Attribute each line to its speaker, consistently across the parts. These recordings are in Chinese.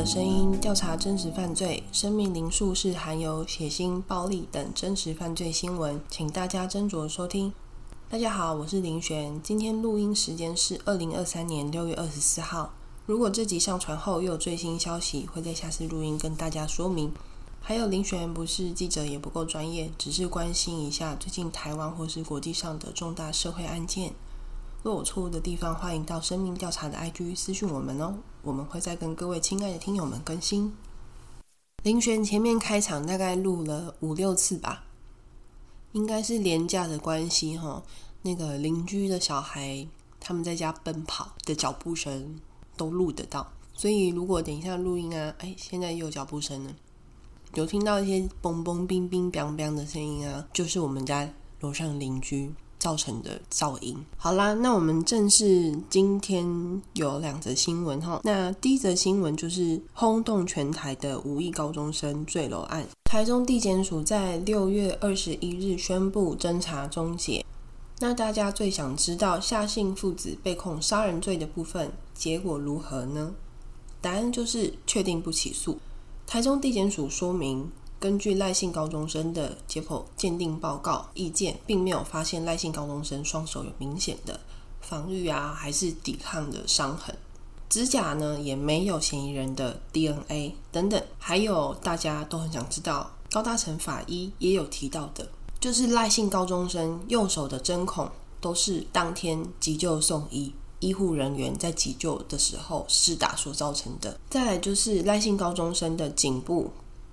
Speaker 1: 的声音调查真实犯罪，生命灵数是含有血腥、暴力等真实犯罪新闻，请大家斟酌收听。大家好，我是林璇，今天录音时间是二零二三年六月二十四号。如果这集上传后又有最新消息，会在下次录音跟大家说明。还有林璇不是记者，也不够专业，只是关心一下最近台湾或是国际上的重大社会案件。若有错误的地方，欢迎到生命调查的 IG 私讯我们哦，我们会再跟各位亲爱的听友们更新。林璇前面开场大概录了五六次吧，应该是廉价的关系哈。那个邻居的小孩他们在家奔跑的脚步声都录得到，所以如果等一下录音啊，哎，现在又有脚步声了，有听到一些嘣嘣冰冰冰冰的声音啊，就是我们家楼上邻居。造成的噪音。好啦，那我们正式今天有两则新闻哈。那第一则新闻就是轰动全台的五亿高中生坠楼案。台中地检署在六月二十一日宣布侦查终结。那大家最想知道夏姓父子被控杀人罪的部分结果如何呢？答案就是确定不起诉。台中地检署说明。根据赖姓高中生的解剖鉴定报告意见，并没有发现赖姓高中生双手有明显的防御啊，还是抵抗的伤痕，指甲呢也没有嫌疑人的 DNA 等等。还有大家都很想知道，高大成法医也有提到的，就是赖姓高中生右手的针孔都是当天急救送医医护人员在急救的时候施打所造成的。再来就是赖姓高中生的颈部。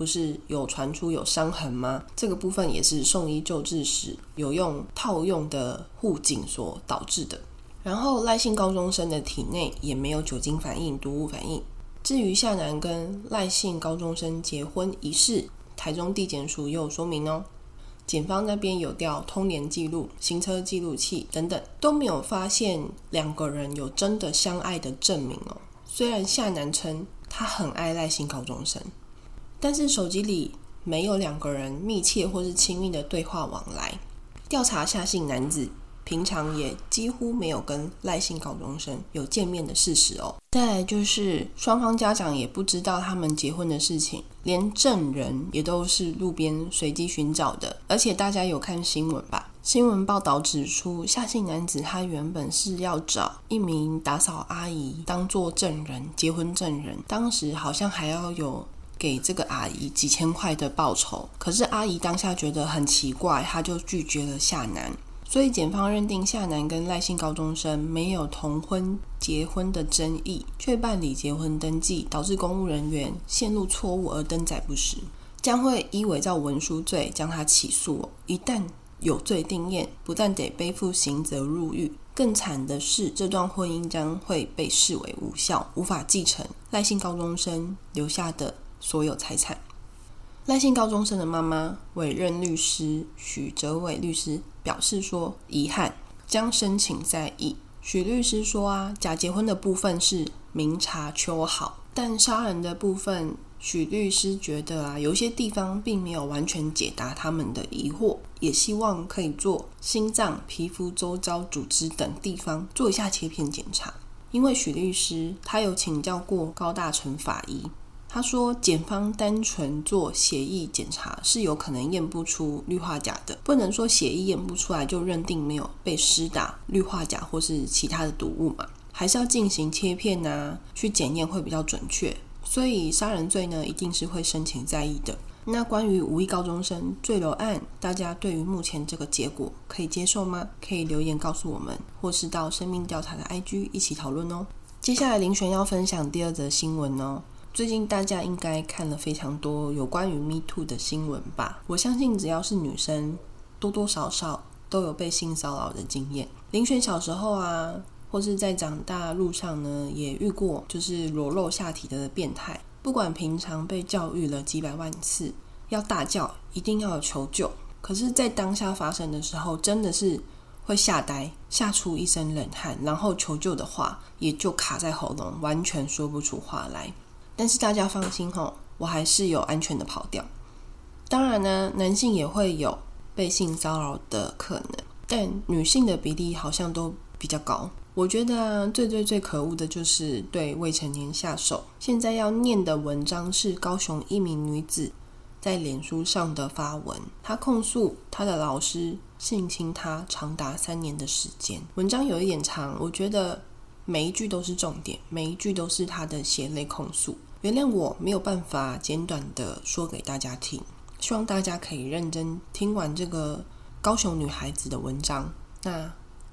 Speaker 1: 不是有传出有伤痕吗？这个部分也是送医救治时有用套用的护颈所导致的。然后赖姓高中生的体内也没有酒精反应、毒物反应。至于夏楠跟赖姓高中生结婚一事，台中地检署也有说明哦。检方那边有调通联记录、行车记录器等等，都没有发现两个人有真的相爱的证明哦。虽然夏楠称他很爱赖姓高中生。但是手机里没有两个人密切或是亲密的对话往来。调查夏姓男子平常也几乎没有跟赖姓高中生有见面的事实哦。再来就是双方家长也不知道他们结婚的事情，连证人也都是路边随机寻找的。而且大家有看新闻吧？新闻报道指出，夏姓男子他原本是要找一名打扫阿姨当做证人，结婚证人，当时好像还要有。给这个阿姨几千块的报酬，可是阿姨当下觉得很奇怪，她就拒绝了夏楠。所以检方认定夏楠跟赖姓高中生没有同婚结婚的争议，却办理结婚登记，导致公务人员陷入错误而登载不实，将会依伪造文书罪将他起诉。一旦有罪定验，不但得背负刑责入狱，更惨的是这段婚姻将会被视为无效，无法继承赖姓高中生留下的。所有财产。赖姓高中生的妈妈委任律师许哲伟律师表示说：“遗憾，将申请再议。”许律师说：“啊，假结婚的部分是明察秋毫，但杀人的部分，许律师觉得啊，有些地方并没有完全解答他们的疑惑，也希望可以做心脏、皮肤周遭组织等地方做一下切片检查。因为许律师他有请教过高大成法医。”他说，检方单纯做血液检查是有可能验不出氯化钾的，不能说血液验不出来就认定没有被施打氯化钾或是其他的毒物嘛，还是要进行切片呐，去检验会比较准确。所以杀人罪呢，一定是会申请在议的。那关于五亿高中生坠楼案，大家对于目前这个结果可以接受吗？可以留言告诉我们，或是到生命调查的 IG 一起讨论哦。接下来林璇要分享第二则新闻哦。最近大家应该看了非常多有关于 Me Too 的新闻吧？我相信只要是女生，多多少少都有被性骚扰的经验。林璇小时候啊，或是在长大路上呢，也遇过就是裸露下体的变态。不管平常被教育了几百万次要大叫，一定要求救，可是，在当下发生的时候，真的是会吓呆，吓出一身冷汗，然后求救的话也就卡在喉咙，完全说不出话来。但是大家放心哈，我还是有安全的跑掉。当然呢，男性也会有被性骚扰的可能，但女性的比例好像都比较高。我觉得最最最可恶的就是对未成年下手。现在要念的文章是高雄一名女子在脸书上的发文，她控诉她的老师性侵她长达三年的时间。文章有一点长，我觉得每一句都是重点，每一句都是她的血泪控诉。原谅我没有办法简短的说给大家听，希望大家可以认真听完这个高雄女孩子的文章。那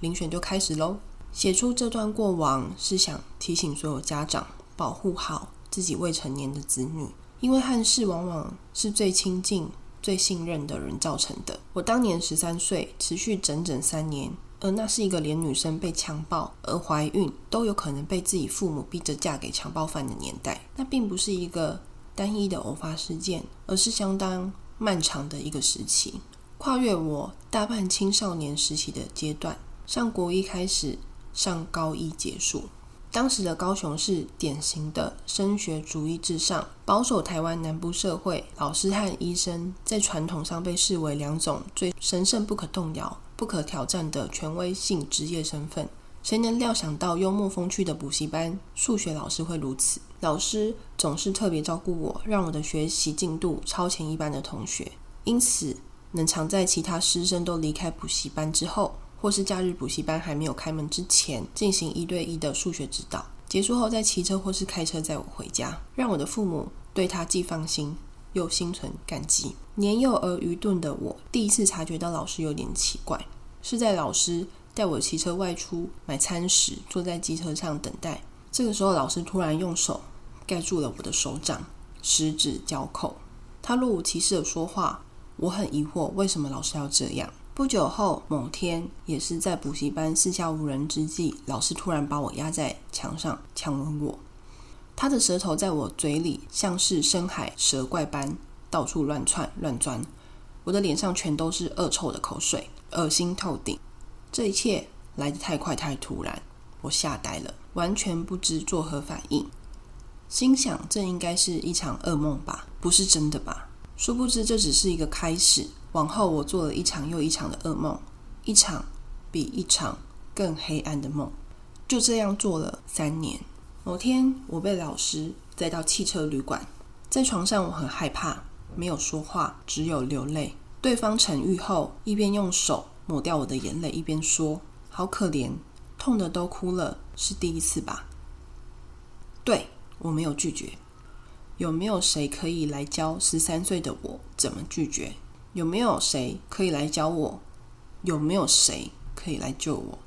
Speaker 1: 遴选就开始喽。写出这段过往是想提醒所有家长保护好自己未成年的子女，因为憾事往往是最亲近、最信任的人造成的。我当年十三岁，持续整整三年，而那是一个连女生被强暴而怀孕都有可能被自己父母逼着嫁给强暴犯的年代。那并不是一个单一的偶发事件，而是相当漫长的一个时期，跨越我大半青少年时期的阶段，上国一开始。上高一结束，当时的高雄是典型的升学主义至上，保守台湾南部社会，老师和医生在传统上被视为两种最神圣不可动摇、不可挑战的权威性职业身份。谁能料想到幽默风趣的补习班数学老师会如此？老师总是特别照顾我，让我的学习进度超前一般的同学，因此能常在其他师生都离开补习班之后。或是假日补习班还没有开门之前，进行一对一的数学指导，结束后再骑车或是开车载我回家，让我的父母对他既放心又心存感激。年幼而愚钝的我，第一次察觉到老师有点奇怪，是在老师带我骑车外出买餐时，坐在机车上等待。这个时候，老师突然用手盖住了我的手掌，十指交扣，他若无其事的说话。我很疑惑，为什么老师要这样？不久后，某天也是在补习班四下无人之际，老师突然把我压在墙上强吻我。他的舌头在我嘴里像是深海蛇怪般到处乱窜乱钻，我的脸上全都是恶臭的口水，恶心透顶。这一切来得太快太突然，我吓呆了，完全不知作何反应。心想这应该是一场噩梦吧，不是真的吧？殊不知这只是一个开始。往后，我做了一场又一场的噩梦，一场比一场更黑暗的梦。就这样做了三年。某天，我被老师载到汽车旅馆，在床上我很害怕，没有说话，只有流泪。对方沉愈后，一边用手抹掉我的眼泪，一边说：“好可怜，痛的都哭了，是第一次吧？”对我没有拒绝。有没有谁可以来教十三岁的我怎么拒绝？有没有谁可以来教我？有没有谁可以来救我？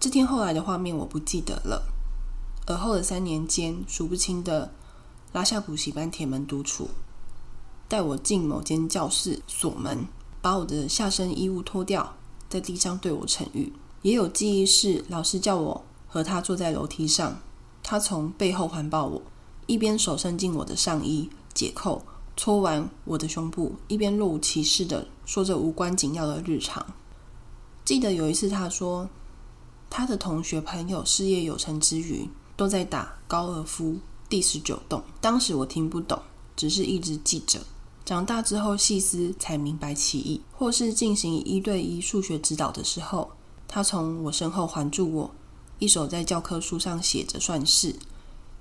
Speaker 1: 这天后来的画面我不记得了。而后的三年间，数不清的拉下补习班铁门独处，带我进某间教室锁门，把我的下身衣物脱掉，在地上对我沉郁。也有记忆是老师叫我和他坐在楼梯上，他从背后环抱我，一边手伸进我的上衣解扣。搓完我的胸部，一边若无其事的说着无关紧要的日常。记得有一次，他说他的同学朋友事业有成之余，都在打高尔夫第十九洞。当时我听不懂，只是一直记着。长大之后细思才明白其意。或是进行一对一数学指导的时候，他从我身后环住我，一手在教科书上写着算式，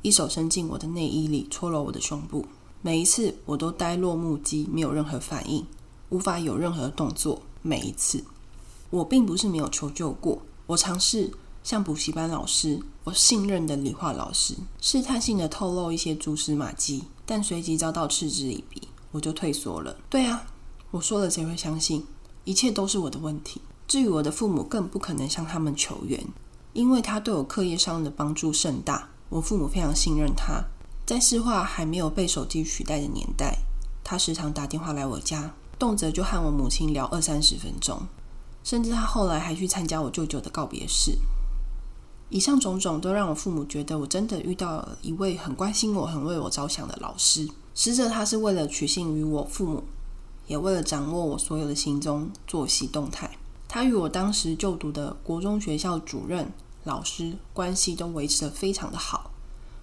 Speaker 1: 一手伸进我的内衣里搓揉我的胸部。每一次我都呆若木鸡，没有任何反应，无法有任何动作。每一次，我并不是没有求救过，我尝试像补习班老师，我信任的理化老师，试探性的透露一些蛛丝马迹，但随即遭到嗤之以鼻，我就退缩了。对啊，我说了谁会相信？一切都是我的问题。至于我的父母，更不可能向他们求援，因为他对我课业上的帮助甚大，我父母非常信任他。在市话还没有被手机取代的年代，他时常打电话来我家，动辄就和我母亲聊二三十分钟，甚至他后来还去参加我舅舅的告别式。以上种种都让我父母觉得我真的遇到了一位很关心我、很为我着想的老师。实则他是为了取信于我父母，也为了掌握我所有的行踪、作息动态。他与我当时就读的国中学校主任、老师关系都维持得非常的好。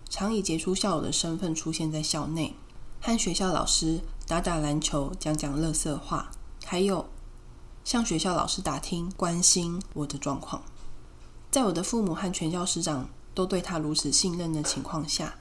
Speaker 1: 常以杰出校友的身份出现在校内，和学校老师打打篮球、讲讲乐色话，还有向学校老师打听、关心我的状况。在我的父母和全校师长都对他如此信任的情况下，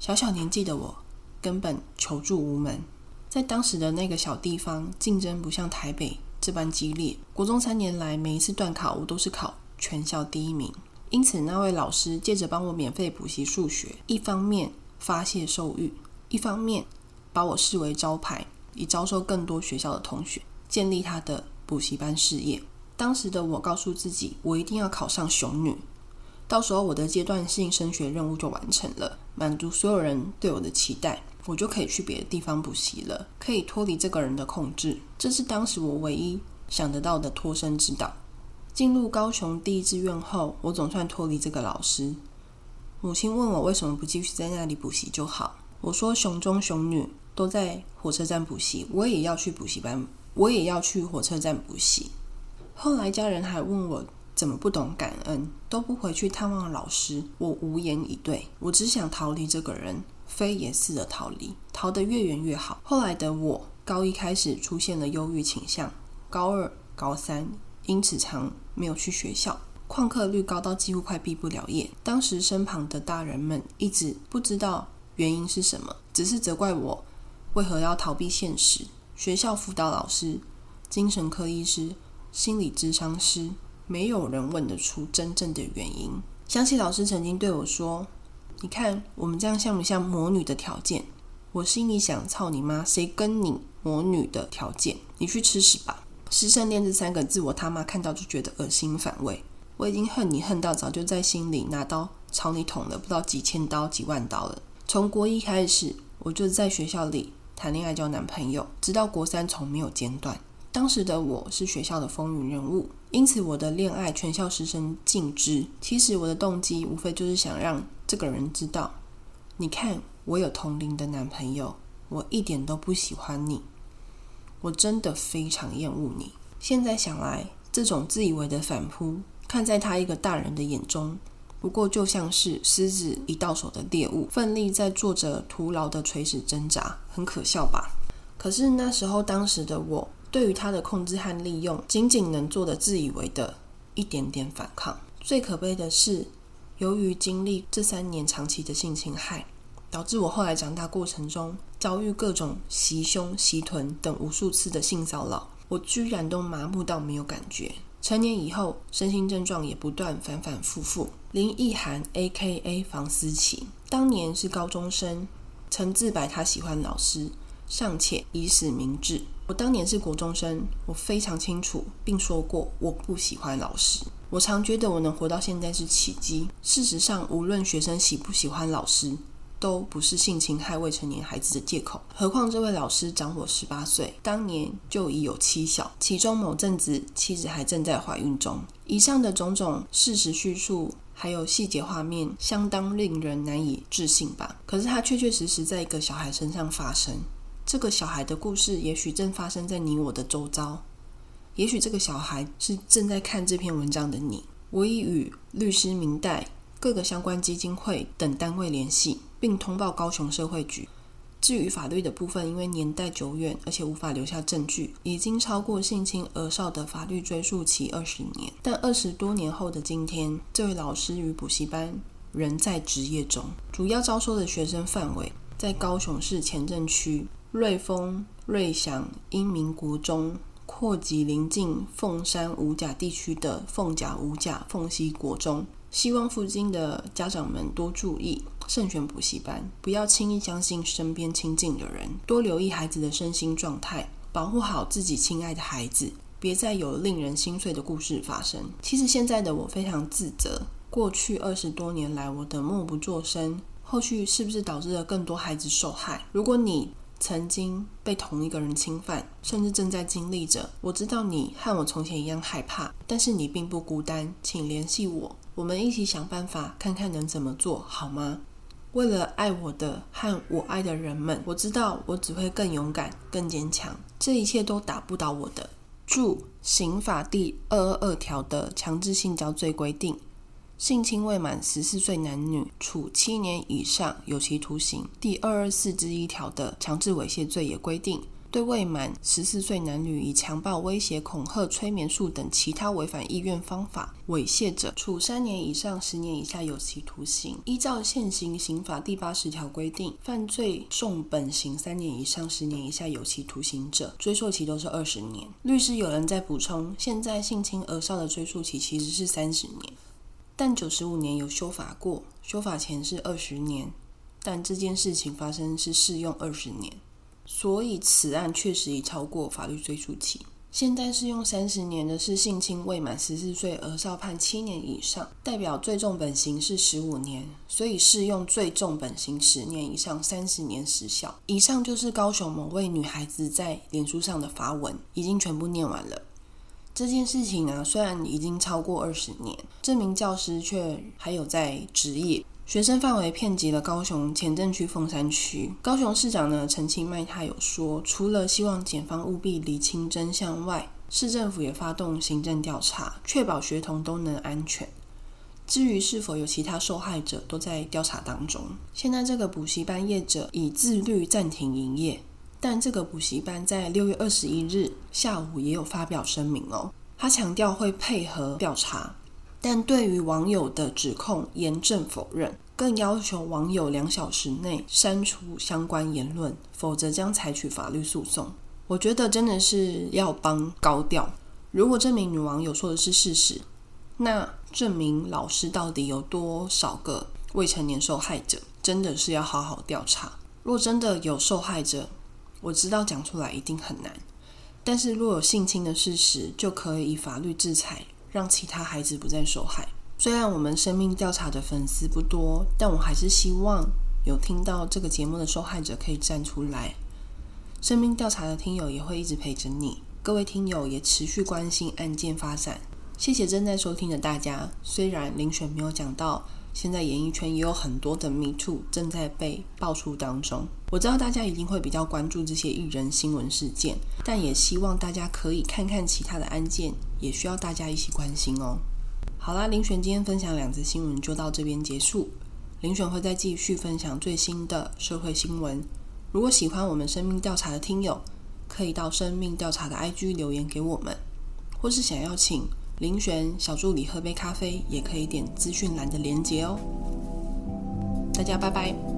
Speaker 1: 小小年纪的我根本求助无门。在当时的那个小地方，竞争不像台北这般激烈。国中三年来，每一次段考我都是考全校第一名。因此，那位老师借着帮我免费补习数学，一方面发泄兽欲，一方面把我视为招牌，以招收更多学校的同学，建立他的补习班事业。当时的我告诉自己，我一定要考上雄女，到时候我的阶段性升学任务就完成了，满足所有人对我的期待，我就可以去别的地方补习了，可以脱离这个人的控制。这是当时我唯一想得到的脱身之道。进入高雄第一志愿后，我总算脱离这个老师。母亲问我为什么不继续在那里补习就好。我说雄中雄女都在火车站补习，我也要去补习班，我也要去火车站补习。后来家人还问我怎么不懂感恩，都不回去探望老师。我无言以对，我只想逃离这个人，飞也似的逃离，逃得越远越好。后来的我，高一开始出现了忧郁倾向，高二、高三。因此，常没有去学校，旷课率高到几乎快毕不了业。当时身旁的大人们一直不知道原因是什么，只是责怪我为何要逃避现实。学校辅导老师、精神科医师、心理咨商师，没有人问得出真正的原因。想起老师曾经对我说：“你看我们这样像不像魔女的条件？”我心里想：“操你妈！谁跟你魔女的条件？你去吃屎吧！”师生恋这三个字，我他妈看到就觉得恶心反胃。我已经恨你恨到早就在心里拿刀朝你捅了不知道几千刀几万刀了。从国一开始，我就在学校里谈恋爱交男朋友，直到国三从没有间断。当时的我是学校的风云人物，因此我的恋爱全校师生尽知。其实我的动机无非就是想让这个人知道，你看我有同龄的男朋友，我一点都不喜欢你。我真的非常厌恶你。现在想来，这种自以为的反扑，看在他一个大人的眼中，不过就像是狮子一到手的猎物，奋力在做着徒劳的垂死挣扎，很可笑吧？可是那时候，当时的我，对于他的控制和利用，仅仅能做的自以为的一点点反抗。最可悲的是，由于经历这三年长期的性侵害。导致我后来长大过程中遭遇各种袭胸、袭臀等无数次的性骚扰，我居然都麻木到没有感觉。成年以后，身心症状也不断反反复复。林奕涵 （A.K.A. 房思琪）当年是高中生，曾自白他喜欢老师，尚且以死明志。我当年是国中生，我非常清楚，并说过我不喜欢老师。我常觉得我能活到现在是奇迹。事实上，无论学生喜不喜欢老师，都不是性侵害未成年孩子的借口。何况这位老师长我十八岁，当年就已有妻小，其中某阵子妻子还正在怀孕中。以上的种种事实叙述，还有细节画面，相当令人难以置信吧？可是它确确实实在一个小孩身上发生。这个小孩的故事，也许正发生在你我的周遭。也许这个小孩是正在看这篇文章的你。我已与律师明代、各个相关基金会等单位联系。并通报高雄社会局。至于法律的部分，因为年代久远，而且无法留下证据，已经超过性侵儿少的法律追诉期二十年。但二十多年后的今天，这位老师与补习班仍在职业中，主要招收的学生范围在高雄市前镇区瑞丰、瑞祥、英明国中，扩及邻近凤山五甲地区的凤甲、五甲、凤溪国中。希望附近的家长们多注意。慎选补习班，不要轻易相信身边亲近的人，多留意孩子的身心状态，保护好自己亲爱的孩子，别再有令人心碎的故事发生。其实现在的我非常自责，过去二十多年来我的默不作声，后续是不是导致了更多孩子受害？如果你曾经被同一个人侵犯，甚至正在经历着，我知道你和我从前一样害怕，但是你并不孤单，请联系我，我们一起想办法，看看能怎么做好吗？为了爱我的和我爱的人们，我知道我只会更勇敢、更坚强。这一切都打不倒我的。注：刑法第二二二条的强制性交罪规定，性侵未满十四岁男女，处七年以上有期徒刑。第二二四之一条的强制猥亵罪也规定。对未满十四岁男女以强暴、威胁、恐吓、催眠术等其他违反意愿方法猥亵者，处三年以上十年以下有期徒刑。依照现行刑法第八十条规定，犯罪重本刑三年以上十年以下有期徒刑者，追诉期都是二十年。律师有人在补充，现在性侵儿少的追诉期其实是三十年，但九十五年有修法过，修法前是二十年，但这件事情发生是适用二十年。所以此案确实已超过法律追诉期。现在适用三十年的是性侵未满十四岁而少判七年以上，代表最重本刑是十五年，所以适用最重本刑十年以上三十年时效。以上就是高雄某位女孩子在脸书上的发文，已经全部念完了。这件事情呢，虽然已经超过二十年，这名教师却还有在职业。学生范围遍及了高雄前镇区凤山区。高雄市长呢陈其迈他有说，除了希望检方务必厘清真相外，市政府也发动行政调查，确保学童都能安全。至于是否有其他受害者，都在调查当中。现在这个补习班业者已自律暂停营业，但这个补习班在六月二十一日下午也有发表声明哦，他强调会配合调查。但对于网友的指控严正否认，更要求网友两小时内删除相关言论，否则将采取法律诉讼。我觉得真的是要帮高调。如果这名女网友说的是事实，那证明老师到底有多少个未成年受害者，真的是要好好调查。若真的有受害者，我知道讲出来一定很难，但是若有性侵的事实，就可以以法律制裁。让其他孩子不再受害。虽然我们生命调查的粉丝不多，但我还是希望有听到这个节目的受害者可以站出来。生命调查的听友也会一直陪着你。各位听友也持续关心案件发展。谢谢正在收听的大家。虽然林选没有讲到。现在演艺圈也有很多的 Me Too 正在被爆出当中。我知道大家一定会比较关注这些艺人新闻事件，但也希望大家可以看看其他的案件，也需要大家一起关心哦。好啦，林璇今天分享两则新闻就到这边结束。林璇会再继续分享最新的社会新闻。如果喜欢我们生命调查的听友，可以到生命调查的 IG 留言给我们，或是想要请。林璇小助理喝杯咖啡，也可以点资讯栏的连接哦。大家拜拜。